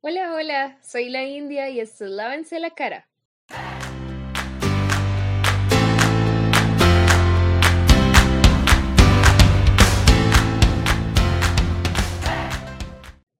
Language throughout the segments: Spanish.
Hola, hola, soy la India y esto es Lávense la cara.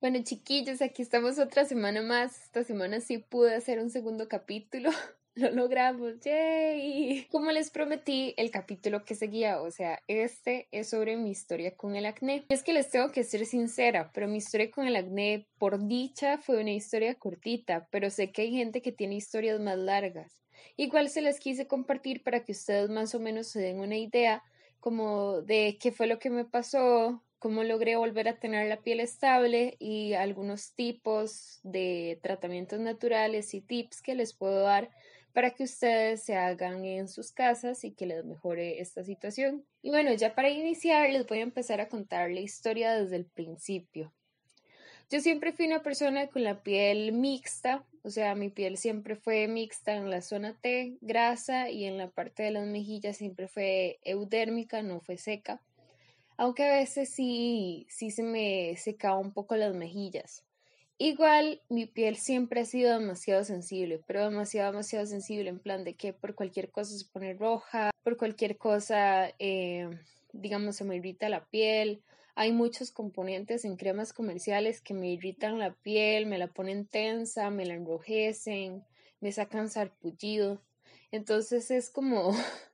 Bueno, chiquillos, aquí estamos otra semana más. Esta semana sí pude hacer un segundo capítulo. Lo logramos, ¡yay! Como les prometí, el capítulo que seguía, o sea, este es sobre mi historia con el acné. Es que les tengo que ser sincera, pero mi historia con el acné, por dicha, fue una historia cortita, pero sé que hay gente que tiene historias más largas. Igual se les quise compartir para que ustedes más o menos se den una idea como de qué fue lo que me pasó, cómo logré volver a tener la piel estable y algunos tipos de tratamientos naturales y tips que les puedo dar para que ustedes se hagan en sus casas y que les mejore esta situación. Y bueno, ya para iniciar les voy a empezar a contar la historia desde el principio. Yo siempre fui una persona con la piel mixta, o sea, mi piel siempre fue mixta en la zona T, grasa, y en la parte de las mejillas siempre fue eudérmica, no fue seca. Aunque a veces sí, sí se me secaba un poco las mejillas. Igual mi piel siempre ha sido demasiado sensible, pero demasiado, demasiado sensible en plan de que por cualquier cosa se pone roja, por cualquier cosa, eh, digamos, se me irrita la piel. Hay muchos componentes en cremas comerciales que me irritan la piel, me la ponen tensa, me la enrojecen, me sacan sarpullido. Entonces es como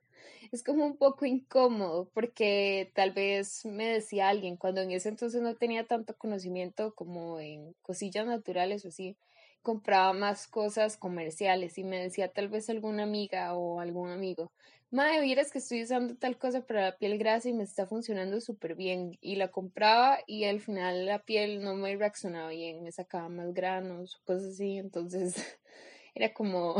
es como un poco incómodo porque tal vez me decía alguien, cuando en ese entonces no tenía tanto conocimiento como en cosillas naturales o así, compraba más cosas comerciales y me decía tal vez alguna amiga o algún amigo, madre, vieras que estoy usando tal cosa para la piel grasa y me está funcionando súper bien y la compraba y al final la piel no me reaccionaba bien, me sacaba más granos, cosas así, entonces era como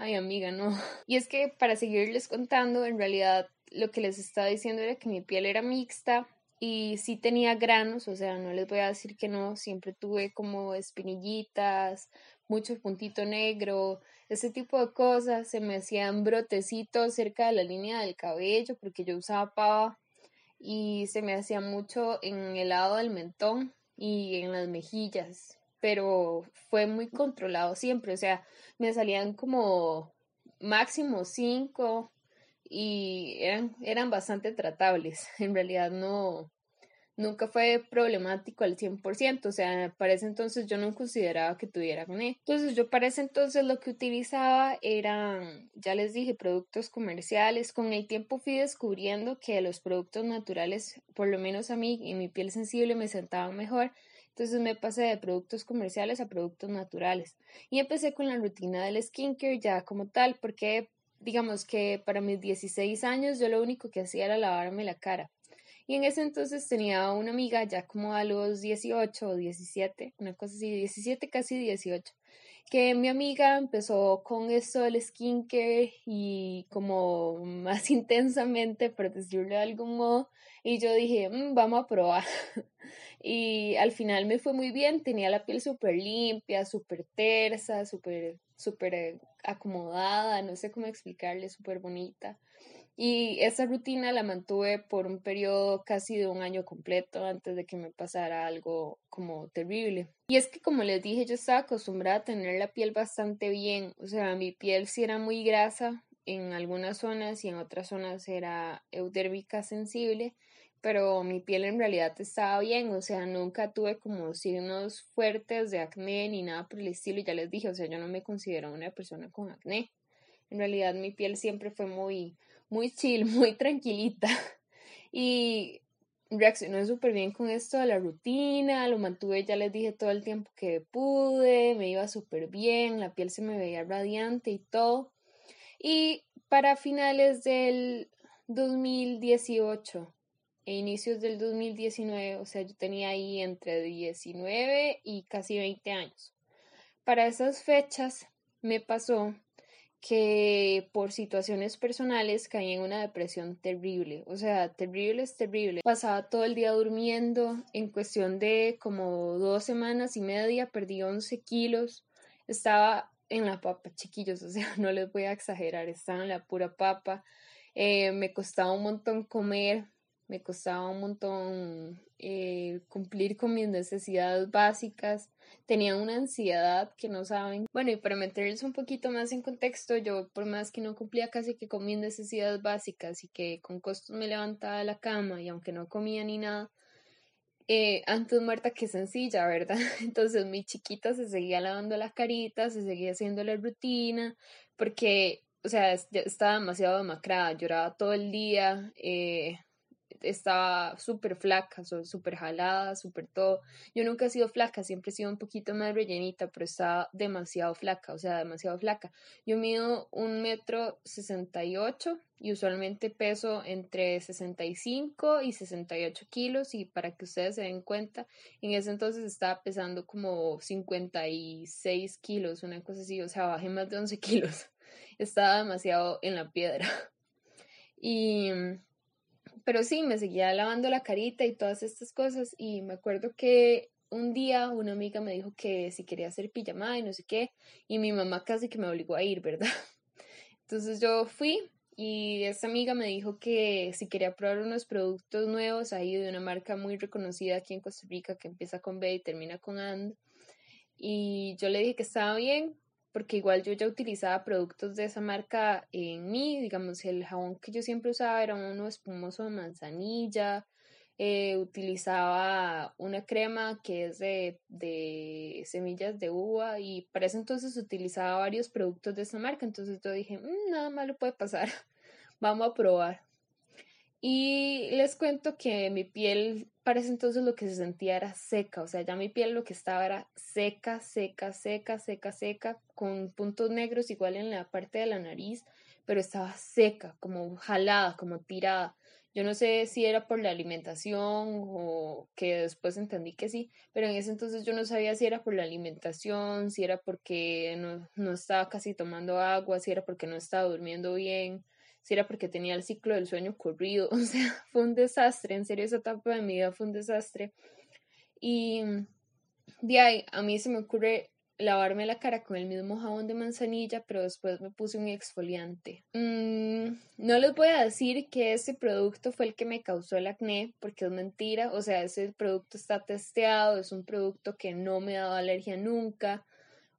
Ay, amiga, no. Y es que para seguirles contando, en realidad lo que les estaba diciendo era que mi piel era mixta y sí tenía granos, o sea, no les voy a decir que no, siempre tuve como espinillitas, mucho puntito negro, ese tipo de cosas, se me hacían brotecitos cerca de la línea del cabello porque yo usaba pava y se me hacía mucho en el lado del mentón y en las mejillas pero fue muy controlado siempre, o sea, me salían como máximo cinco y eran, eran bastante tratables, en realidad no, nunca fue problemático al 100%, o sea, para ese entonces yo no consideraba que tuviera acné. Entonces yo para ese entonces lo que utilizaba eran, ya les dije, productos comerciales. Con el tiempo fui descubriendo que los productos naturales, por lo menos a mí y mi piel sensible, me sentaban mejor entonces me pasé de productos comerciales a productos naturales. Y empecé con la rutina del skincare ya como tal, porque digamos que para mis 16 años yo lo único que hacía era lavarme la cara. Y en ese entonces tenía una amiga ya como a los 18 o 17, una cosa así, 17, casi 18, que mi amiga empezó con esto del skincare y como más intensamente, por decirlo de algún modo, y yo dije, mm, vamos a probar. y al final me fue muy bien, tenía la piel súper limpia, súper tersa, súper, súper eh, acomodada, no sé cómo explicarle, súper bonita. Y esa rutina la mantuve por un periodo casi de un año completo antes de que me pasara algo como terrible. Y es que como les dije, yo estaba acostumbrada a tener la piel bastante bien, o sea, mi piel sí era muy grasa en algunas zonas y en otras zonas era eudérmica sensible, pero mi piel en realidad estaba bien, o sea, nunca tuve como signos fuertes de acné ni nada por el estilo, y ya les dije, o sea, yo no me considero una persona con acné. En realidad mi piel siempre fue muy, muy chill, muy tranquilita. Y reaccionó súper bien con esto la rutina, lo mantuve, ya les dije, todo el tiempo que pude, me iba súper bien, la piel se me veía radiante y todo. Y para finales del 2018 e inicios del 2019, o sea, yo tenía ahí entre 19 y casi 20 años. Para esas fechas me pasó que por situaciones personales caí en una depresión terrible, o sea, terrible es terrible. Pasaba todo el día durmiendo, en cuestión de como dos semanas y media perdí 11 kilos, estaba en la papa, chiquillos, o sea, no les voy a exagerar, estaba en la pura papa, eh, me costaba un montón comer, me costaba un montón eh, cumplir con mis necesidades básicas, tenía una ansiedad que no saben. Bueno, y para meterles un poquito más en contexto, yo por más que no cumplía casi que con mis necesidades básicas y que con costos me levantaba de la cama y aunque no comía ni nada, eh, antes muerta que sencilla, ¿verdad? Entonces mi chiquita se seguía lavando la carita, se seguía haciendo la rutina, porque, o sea, estaba demasiado demacrada, lloraba todo el día, eh, estaba súper flaca, súper jalada, súper todo. Yo nunca he sido flaca, siempre he sido un poquito más rellenita, pero estaba demasiado flaca, o sea, demasiado flaca. Yo mido un metro sesenta y ocho y usualmente peso entre 65 y 68 kilos y para que ustedes se den cuenta, en ese entonces estaba pesando como 56 kilos, una cosa así, o sea, bajé más de 11 kilos. Estaba demasiado en la piedra. Y pero sí, me seguía lavando la carita y todas estas cosas y me acuerdo que un día una amiga me dijo que si quería hacer pijamada y no sé qué y mi mamá casi que me obligó a ir, ¿verdad? Entonces yo fui y esta amiga me dijo que si quería probar unos productos nuevos ahí de una marca muy reconocida aquí en Costa Rica que empieza con B y termina con AND y yo le dije que estaba bien porque igual yo ya utilizaba productos de esa marca en mí, digamos, el jabón que yo siempre usaba era uno espumoso de manzanilla, eh, utilizaba una crema que es de, de, semillas de uva y para ese entonces utilizaba varios productos de esa marca, entonces yo dije, mm, nada malo puede pasar, vamos a probar. Y les cuento que mi piel para ese entonces lo que se sentía era seca, o sea, ya mi piel lo que estaba era seca, seca, seca, seca, seca, con puntos negros igual en la parte de la nariz, pero estaba seca, como jalada, como tirada. Yo no sé si era por la alimentación o que después entendí que sí, pero en ese entonces yo no sabía si era por la alimentación, si era porque no, no estaba casi tomando agua, si era porque no estaba durmiendo bien si era porque tenía el ciclo del sueño corrido, o sea, fue un desastre, en serio esa etapa de mi vida fue un desastre. Y de a mí se me ocurre lavarme la cara con el mismo jabón de manzanilla, pero después me puse un exfoliante. Mm, no les voy a decir que ese producto fue el que me causó el acné, porque es mentira, o sea, ese producto está testeado, es un producto que no me ha dado alergia nunca,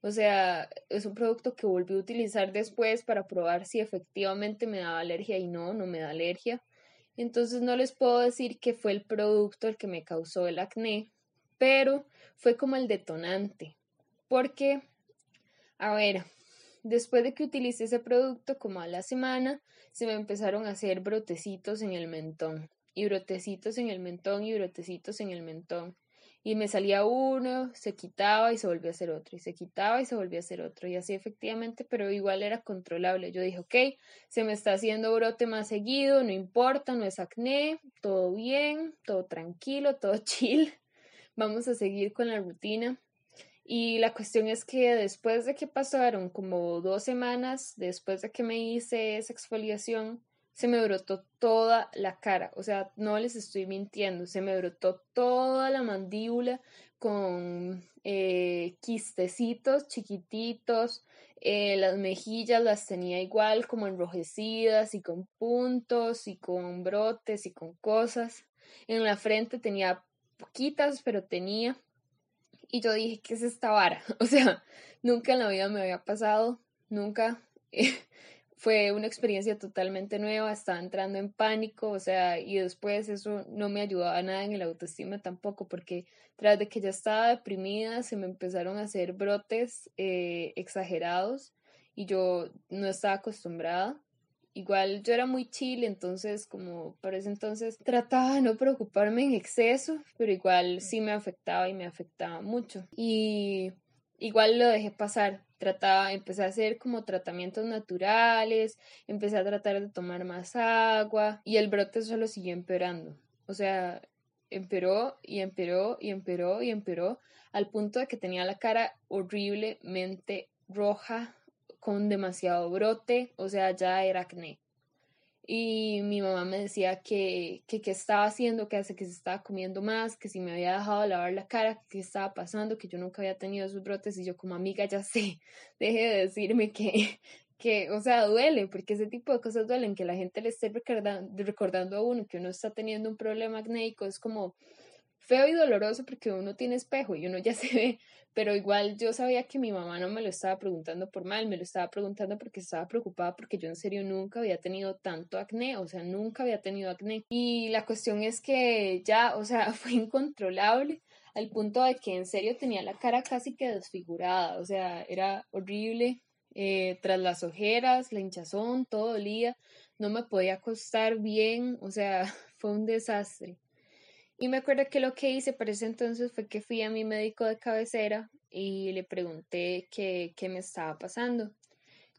o sea, es un producto que volví a utilizar después para probar si efectivamente me daba alergia y no, no me da alergia. Entonces no les puedo decir que fue el producto el que me causó el acné, pero fue como el detonante. Porque, a ver, después de que utilicé ese producto como a la semana, se me empezaron a hacer brotecitos en el mentón. Y brotecitos en el mentón y brotecitos en el mentón y me salía uno, se quitaba y se volvía a hacer otro, y se quitaba y se volvía a hacer otro, y así efectivamente, pero igual era controlable. Yo dije, ok, se me está haciendo brote más seguido, no importa, no es acné, todo bien, todo tranquilo, todo chill, vamos a seguir con la rutina. Y la cuestión es que después de que pasaron como dos semanas, después de que me hice esa exfoliación, se me brotó toda la cara, o sea, no les estoy mintiendo, se me brotó toda la mandíbula con eh, quistecitos chiquititos, eh, las mejillas las tenía igual como enrojecidas y con puntos y con brotes y con cosas. En la frente tenía poquitas, pero tenía. Y yo dije, ¿qué es esta vara? O sea, nunca en la vida me había pasado, nunca. fue una experiencia totalmente nueva, estaba entrando en pánico, o sea, y después eso no me ayudaba nada en el autoestima tampoco, porque tras de que ya estaba deprimida, se me empezaron a hacer brotes eh, exagerados y yo no estaba acostumbrada. Igual yo era muy chill, entonces como por ese entonces trataba de no preocuparme en exceso, pero igual sí me afectaba y me afectaba mucho. Y igual lo dejé pasar. Trataba, empecé a hacer como tratamientos naturales, empecé a tratar de tomar más agua y el brote solo siguió empeorando. O sea, empeoró y empeoró y empeoró y empeoró al punto de que tenía la cara horriblemente roja con demasiado brote, o sea, ya era acné y mi mamá me decía que qué que, estaba haciendo, que hace que se estaba comiendo más, que si me había dejado lavar la cara, qué estaba pasando, que yo nunca había tenido esos brotes y yo como amiga ya sé, deje de decirme que, que, o sea, duele, porque ese tipo de cosas duelen, que la gente le esté recordando, recordando a uno que uno está teniendo un problema acnéico, es como feo y doloroso porque uno tiene espejo y uno ya se ve, pero igual yo sabía que mi mamá no me lo estaba preguntando por mal, me lo estaba preguntando porque estaba preocupada porque yo en serio nunca había tenido tanto acné, o sea, nunca había tenido acné. Y la cuestión es que ya, o sea, fue incontrolable al punto de que en serio tenía la cara casi que desfigurada, o sea, era horrible. Eh, tras las ojeras, la hinchazón, todo dolía, no me podía acostar bien, o sea, fue un desastre. Y me acuerdo que lo que hice para ese entonces fue que fui a mi médico de cabecera y le pregunté qué, me estaba pasando.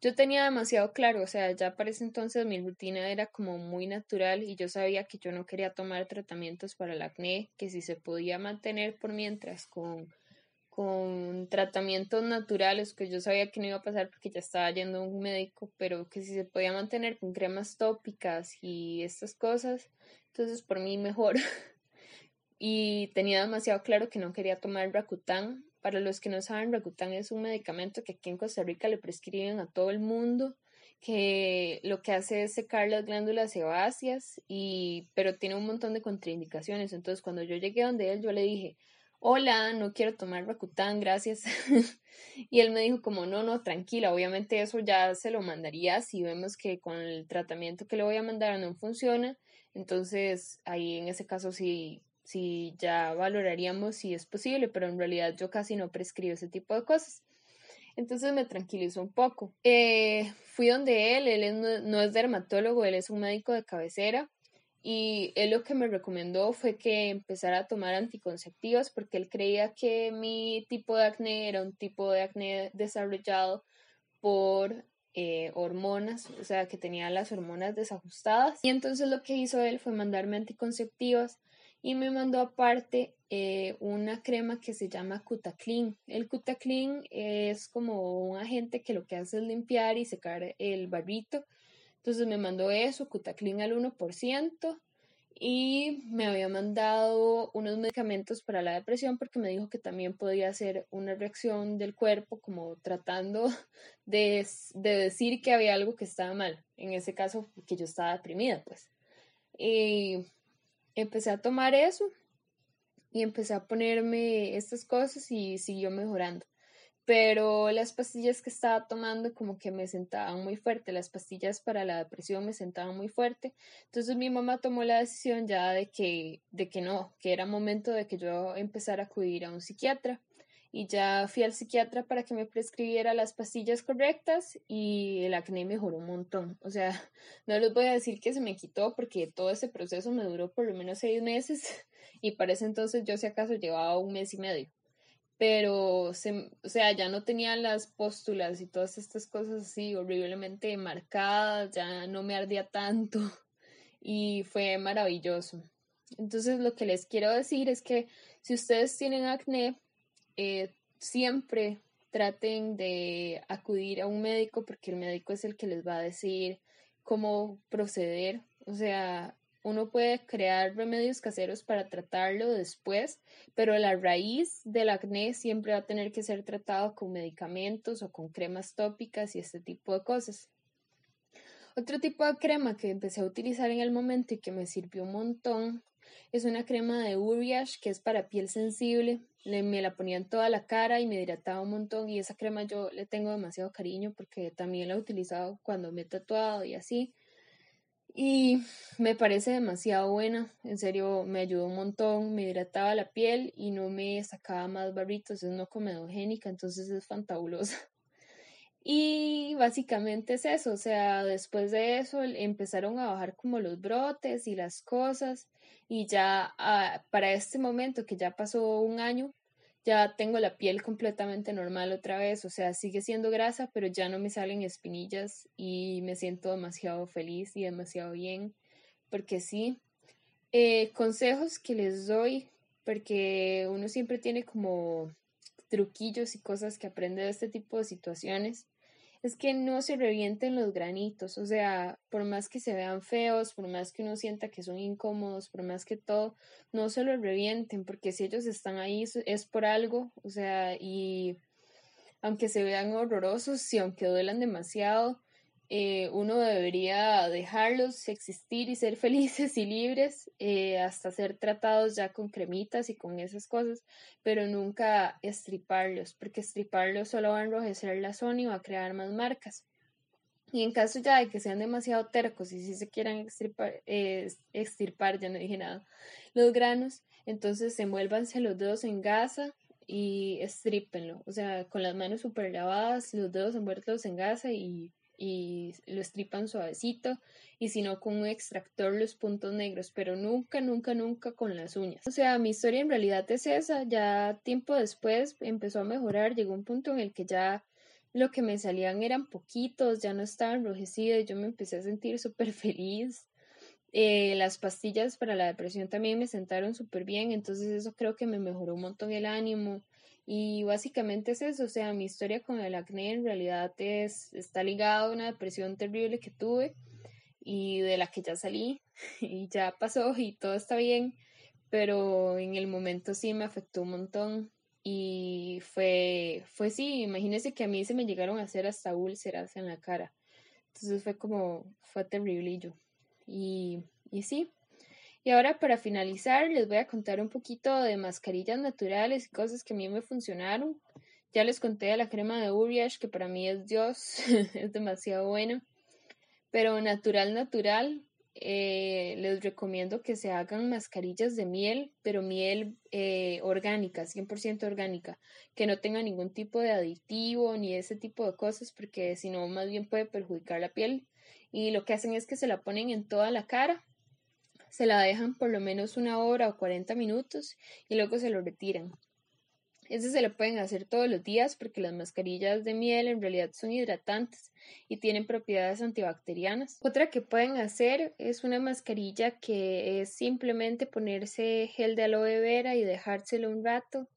Yo tenía demasiado claro, o sea, ya para ese entonces mi rutina era como muy natural y yo sabía que yo no quería tomar tratamientos para el acné, que si se podía mantener por mientras con, con tratamientos naturales, que yo sabía que no iba a pasar porque ya estaba yendo a un médico, pero que si se podía mantener con cremas tópicas y estas cosas, entonces por mí mejor. y tenía demasiado claro que no quería tomar Rakután. Para los que no saben, Rakután es un medicamento que aquí en Costa Rica le prescriben a todo el mundo, que lo que hace es secar las glándulas sebáceas, y, pero tiene un montón de contraindicaciones. Entonces, cuando yo llegué donde él, yo le dije, hola, no quiero tomar Rakután, gracias. y él me dijo como, no, no, tranquila, obviamente eso ya se lo mandaría si vemos que con el tratamiento que le voy a mandar no funciona. Entonces, ahí en ese caso sí si ya valoraríamos si es posible, pero en realidad yo casi no prescribo ese tipo de cosas. Entonces me tranquilizó un poco. Eh, fui donde él, él no, es dermatólogo, él es un médico de cabecera y él lo que me recomendó fue que empezara a tomar anticonceptivas porque él creía que mi tipo de acné era un tipo de acné desarrollado por eh, hormonas, o sea, que tenía las hormonas desajustadas. Y entonces lo que hizo él fue mandarme anticonceptivas y me mandó aparte eh, una crema que se llama Cutaclean. El Cutaclean es como un agente que lo que hace es limpiar y secar el barrito. Entonces me mandó eso, Cutaclean al 1%, y me había mandado unos medicamentos para la depresión porque me dijo que también podía ser una reacción del cuerpo como tratando de, de decir que había algo que estaba mal. En ese caso, que yo estaba deprimida, pues. Y empecé a tomar eso y empecé a ponerme estas cosas y siguió mejorando. Pero las pastillas que estaba tomando como que me sentaban muy fuerte, las pastillas para la depresión me sentaban muy fuerte. Entonces mi mamá tomó la decisión ya de que, de que no, que era momento de que yo empezara a acudir a un psiquiatra y ya fui al psiquiatra para que me prescribiera las pastillas correctas y el acné mejoró un montón. O sea, no les voy a decir que se me quitó porque todo ese proceso me duró por lo menos seis meses y para ese entonces yo si acaso llevaba un mes y medio. Pero, se, o sea, ya no tenía las póstulas y todas estas cosas así horriblemente marcadas, ya no me ardía tanto y fue maravilloso. Entonces, lo que les quiero decir es que si ustedes tienen acné, eh, siempre traten de acudir a un médico porque el médico es el que les va a decir cómo proceder. O sea, uno puede crear remedios caseros para tratarlo después, pero la raíz del acné siempre va a tener que ser tratado con medicamentos o con cremas tópicas y este tipo de cosas. Otro tipo de crema que empecé a utilizar en el momento y que me sirvió un montón es una crema de Uriash que es para piel sensible me la ponía en toda la cara y me hidrataba un montón y esa crema yo le tengo demasiado cariño porque también la he utilizado cuando me he tatuado y así. Y me parece demasiado buena, en serio me ayudó un montón, me hidrataba la piel y no me sacaba más barritos, es no comedogénica, entonces es fantabulosa. Y básicamente es eso, o sea, después de eso empezaron a bajar como los brotes y las cosas y ya ah, para este momento que ya pasó un año, ya tengo la piel completamente normal otra vez, o sea, sigue siendo grasa, pero ya no me salen espinillas y me siento demasiado feliz y demasiado bien, porque sí, eh, consejos que les doy, porque uno siempre tiene como truquillos y cosas que aprende de este tipo de situaciones es que no se revienten los granitos, o sea, por más que se vean feos, por más que uno sienta que son incómodos, por más que todo, no se los revienten, porque si ellos están ahí es por algo, o sea, y aunque se vean horrorosos y aunque duelan demasiado, eh, uno debería dejarlos existir y ser felices y libres eh, hasta ser tratados ya con cremitas y con esas cosas, pero nunca estriparlos, porque estriparlos solo va a enrojecer la zona y va a crear más marcas. Y en caso ya de que sean demasiado tercos y si se quieran extirpar, eh, ya no dije nada, los granos, entonces envuélvanse los dedos en gasa y estrípenlo. O sea, con las manos super lavadas, los dedos envueltos en gasa y y lo estripan suavecito y si no con un extractor los puntos negros, pero nunca, nunca, nunca con las uñas. O sea, mi historia en realidad es esa, ya tiempo después empezó a mejorar, llegó un punto en el que ya lo que me salían eran poquitos, ya no estaba enrojecida y yo me empecé a sentir súper feliz. Eh, las pastillas para la depresión también me sentaron súper bien, entonces eso creo que me mejoró un montón el ánimo. Y básicamente es eso, o sea, mi historia con el acné en realidad es, está ligada a una depresión terrible que tuve y de la que ya salí y ya pasó y todo está bien, pero en el momento sí me afectó un montón y fue, fue sí, imagínense que a mí se me llegaron a hacer hasta úlceras en la cara, entonces fue como, fue terrible y, y sí, y ahora para finalizar les voy a contar un poquito de mascarillas naturales y cosas que a mí me funcionaron. Ya les conté de la crema de Uriash que para mí es Dios, es demasiado buena. Pero natural, natural, eh, les recomiendo que se hagan mascarillas de miel, pero miel eh, orgánica, 100% orgánica, que no tenga ningún tipo de aditivo ni ese tipo de cosas, porque si no, más bien puede perjudicar la piel. Y lo que hacen es que se la ponen en toda la cara se la dejan por lo menos una hora o 40 minutos y luego se lo retiran. Eso se lo pueden hacer todos los días porque las mascarillas de miel en realidad son hidratantes y tienen propiedades antibacterianas. Otra que pueden hacer es una mascarilla que es simplemente ponerse gel de aloe vera y dejárselo un rato.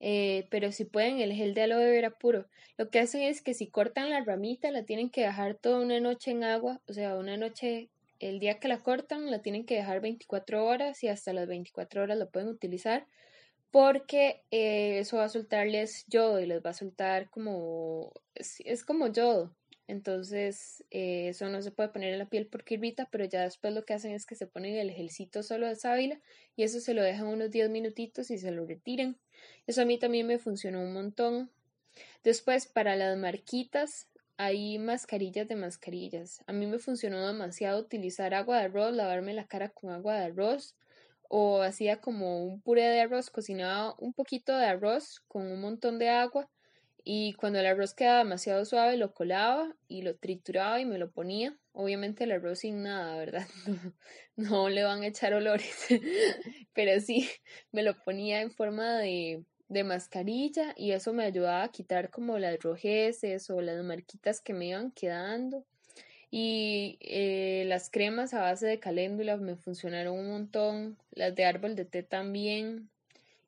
Eh, pero si pueden el gel de aloe vera puro, lo que hacen es que si cortan la ramita la tienen que dejar toda una noche en agua, o sea, una noche el día que la cortan la tienen que dejar 24 horas y hasta las 24 horas la pueden utilizar porque eh, eso va a soltarles yodo y les va a soltar como es, como yodo. Entonces eh, eso no se puede poner en la piel porque irrita pero ya después lo que hacen es que se ponen el gelcito solo de sábila y eso se lo dejan unos 10 minutitos y se lo retiran. Eso a mí también me funcionó un montón. Después para las marquitas hay mascarillas de mascarillas. A mí me funcionó demasiado utilizar agua de arroz, lavarme la cara con agua de arroz o hacía como un puré de arroz, cocinaba un poquito de arroz con un montón de agua y cuando el arroz quedaba demasiado suave lo colaba y lo trituraba y me lo ponía. Obviamente el arroz sin nada, ¿verdad? No, no le van a echar olores, pero sí, me lo ponía en forma de, de mascarilla y eso me ayudaba a quitar como las rojeces o las marquitas que me iban quedando. Y eh, las cremas a base de caléndula me funcionaron un montón, las de árbol de té también.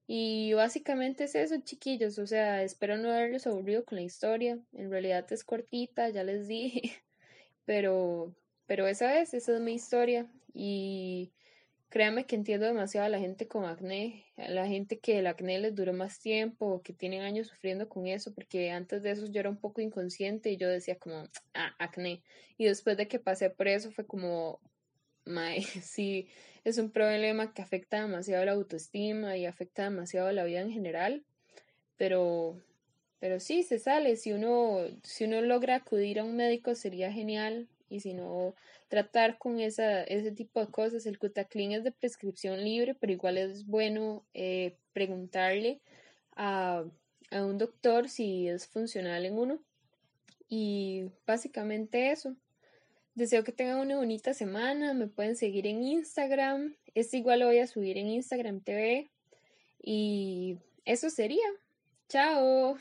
Y básicamente es eso, chiquillos. O sea, espero no haberles aburrido con la historia. En realidad es cortita, ya les dije. Pero, pero esa es, esa es mi historia. Y Créame que entiendo demasiado a la gente con acné, a la gente que el acné les duró más tiempo que tienen años sufriendo con eso, porque antes de eso yo era un poco inconsciente y yo decía como, ah, acné. Y después de que pasé por eso fue como, mae, sí, es un problema que afecta demasiado la autoestima y afecta demasiado la vida en general, pero, pero sí, se sale. Si uno, si uno logra acudir a un médico sería genial y si no tratar con esa, ese tipo de cosas. El Cutaclin es de prescripción libre, pero igual es bueno eh, preguntarle a, a un doctor si es funcional en uno. Y básicamente eso. Deseo que tengan una bonita semana. Me pueden seguir en Instagram. Este igual lo voy a subir en Instagram TV. Y eso sería. Chao.